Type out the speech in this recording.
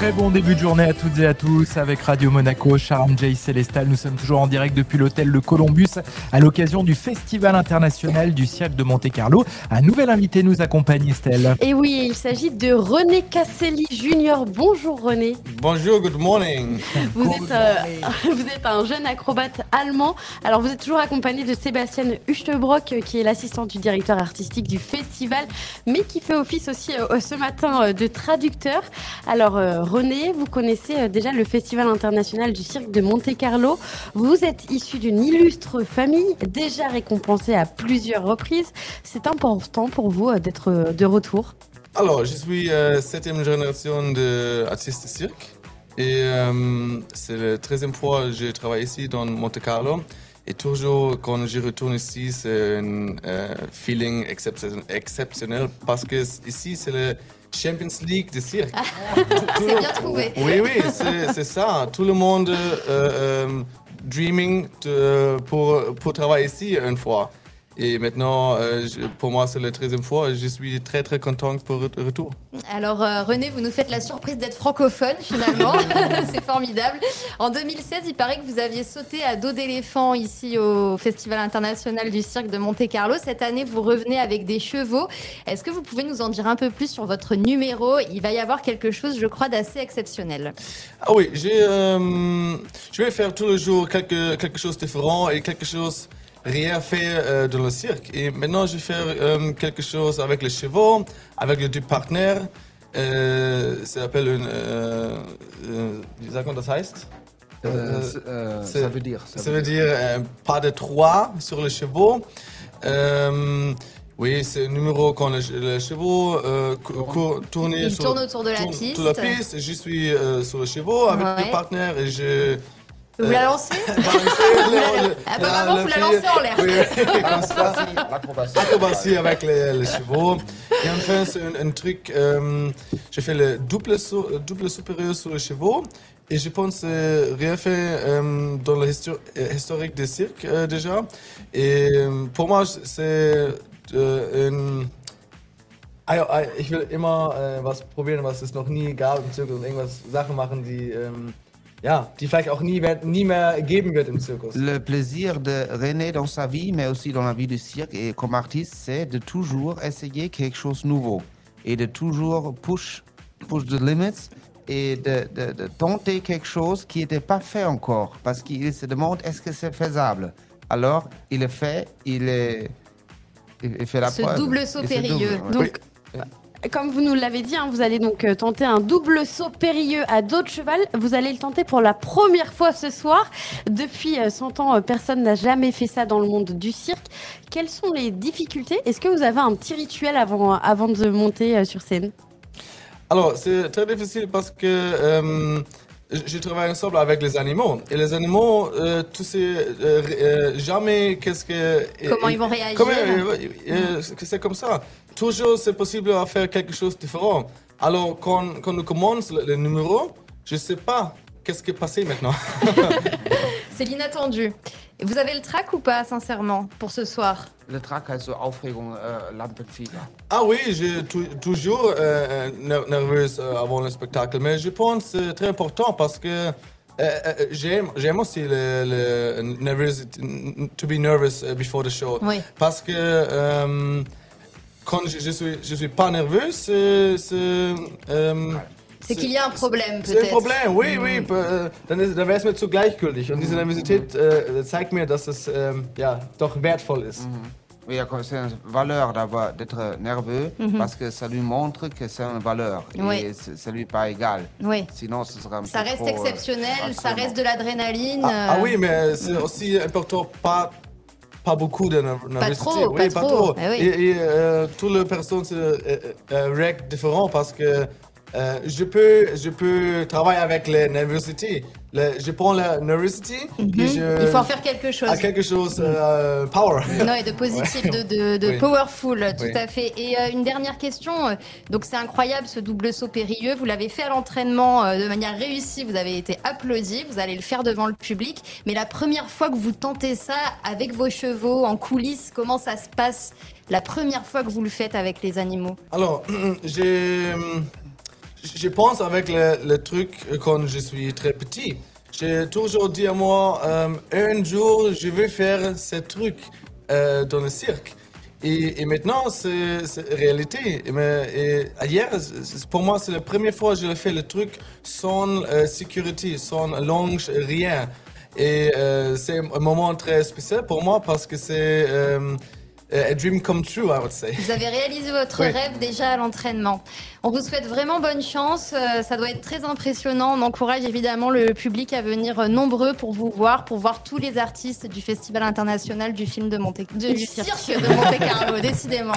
Très bon début de journée à toutes et à tous avec Radio Monaco, Charles J. Célestal. Nous sommes toujours en direct depuis l'hôtel Le Columbus à l'occasion du Festival international du Cirque de Monte-Carlo. Un nouvel invité nous accompagne, Estelle. Et oui, il s'agit de René Casselli Junior. Bonjour René. Bonjour, good morning. Vous, êtes, euh, vous êtes un jeune acrobate allemand. Alors vous êtes toujours accompagné de Sébastien Huchtebrock qui est l'assistant du directeur artistique du festival, mais qui fait office aussi euh, ce matin euh, de traducteur. Alors René, vous connaissez euh, déjà le Festival international du cirque de Monte-Carlo. Vous êtes issu d'une illustre famille, déjà récompensée à plusieurs reprises. C'est important pour vous euh, d'être euh, de retour Alors, je suis euh, septième génération d'artistes de cirque. Et c'est la treizième fois que je travaille ici dans Monte-Carlo. Et toujours, quand je retourne ici, c'est un euh, feeling exceptionnel, exceptionnel parce que ici, c'est le Champions League de cirque. C'est bien trouvé. Oui, oui, c'est c'est ça. Tout le monde euh, euh, dreaming de- pour, pour travailler ici une fois. Et maintenant, euh, je- pour moi, c'est la treizième fois. Je suis très, très content pour le retour. Alors euh, René, vous nous faites la surprise d'être francophone finalement, c'est formidable. En 2016, il paraît que vous aviez sauté à dos d'éléphant ici au Festival international du cirque de Monte-Carlo. Cette année, vous revenez avec des chevaux. Est-ce que vous pouvez nous en dire un peu plus sur votre numéro? Il va y avoir quelque chose, je crois, d'assez exceptionnel. Ah oui, euh, je vais faire tous les jours quelque, quelque chose de différent et quelque chose rien fait euh, dans le cirque. Et maintenant, je vais faire euh, quelque chose avec les chevaux, avec les deux partenaires. Euh, ça s'appelle une... Euh, euh, man das heißt? Euh, euh, ça veut dire. Ça veut dire euh, pas de trois sur les chevaux. Euh, oui, c'est un numéro quand les, les chevaux euh, tournent autour de la tournent piste. la piste. Je suis euh, sur le chevaux avec Ouais. le partenaire et je... Vous la lancez Ah bah maman, vous la lancez en l'air. Oui, Comme ça, l'acrobatie. acrobatie avec les, les chevaux. Et enfin, c'est un, un truc, euh, je fais le double, sau- double supérieur sur les chevaux. Et je pense que rien fait euh, dans le histo- euh, historique des cirques euh, déjà. Et euh, pour moi, c'est ein. Ah ah, ich will immer äh, was probieren, was es noch nie gab im Zirkus und irgendwas Sachen machen, die ähm, ja, die vielleicht auch nie, werd- nie mehr geben wird im Zirkus. Le plaisir de René dans sa vie, mais aussi dans la vie du cirque et comme artiste, c'est de toujours essayer quelque chose de nouveau et de toujours push, push the limits et de, de- de tenter quelque chose qui n'était pas fait encore parce qu'il se demande est-ce que c'est faisable? Alors, il le fait, il, est, il fait la Ce preuve. double saut périlleux. Comme vous nous l'avez dit, hein, vous allez donc euh, tenter un double saut périlleux à dos de cheval. Vous allez le tenter pour la première fois ce soir. Depuis euh, 100 ans, euh, personne n'a jamais fait ça dans le monde du cirque. Quelles sont les difficultés? Est-ce que vous avez un petit rituel avant, avant de monter euh, sur scène? Alors, c'est très difficile parce que euh, je travaille ensemble avec les animaux. Et les animaux, euh, tu sais euh, euh, jamais qu'est-ce que... Comment ils vont réagir? Comment, euh, c'est comme ça. Toujours, c'est possible à faire quelque chose de différent. Alors, quand, quand on commence le, le numéro, je ne sais pas qu'est-ce qui est passé maintenant. C'est l'inattendu. Vous avez le trac ou pas, sincèrement, pour ce soir Le trac, also Aufregung, äh, Lampenfieber. Ah oui, j'ai tou- toujours euh, ner- nerveuse euh, avant le spectacle, mais je pense que c'est très important parce que euh, euh, j'aime aussi le, le nervous, to be nervous before the show. Oui. Parce que euh, quand je, je suis je suis pas nerveux, c'est c'est euh, qu'il y a un problème, c'est ein peut-être. Problem, oui, oui. äh, Dann, ist- dann wäre es mir zu gleichgültig. Und diese Nervosität äh, zeigt mir, dass es ähm, ja, doch wertvoll ist. Oui, d'accord, c'est une valeur d'avoir d'être nerveux parce que ça lui montre que c'est une valeur et Oui. c'est- ça lui est pas égal. Oui. Sinon, ce sera un Ça peu reste trop, euh, exceptionnel, ça reste de l'adrénaline. Ah, ah euh, oui, mais c'est aussi important, pas, pas beaucoup de nerv- nervosité. trop, oui, pas trop, eh oui. Et, et, euh, toutes les personnes euh, euh, réagissent différent parce que euh, je, peux, je peux travailler avec la nervosité. Le- je prends la nervosité et je... Mhm. Il faut en faire quelque chose. à quelque chose euh, power. Non, et de positif, de, de, de Oui. powerful, tout Oui. à fait. Et euh, une dernière question. euh, Donc, c'est incroyable ce double saut périlleux. Vous l'avez fait à l'entraînement de manière réussie. Vous avez été applaudi. Vous allez le faire devant le public. Mais la première fois que vous tentez ça avec vos chevaux en coulisses, comment ça se passe? La première fois que vous le faites avec les animaux? Alors, j'ai, je pense avec le, le truc quand je suis très petit. J'ai toujours dit à moi, euh, un jour, je vais faire ce truc euh, dans le cirque. Et, et maintenant, c'est réalité. Mais- et hier, pour moi, c'est la première fois que j'ai fait le truc sans euh, sécurité, sans longe, rien. Et euh, c'est un moment très spécial pour moi parce que c'est euh, a dream come true, I would say. Vous avez réalisé votre Oui. rêve déjà à l'entraînement. On vous souhaite vraiment bonne chance. euh, Ça doit être très impressionnant. On encourage évidemment le public à venir euh, nombreux pour vous voir, pour voir tous les artistes du Festival international du film de Monte, du cirque de Monte Carlo, décidément.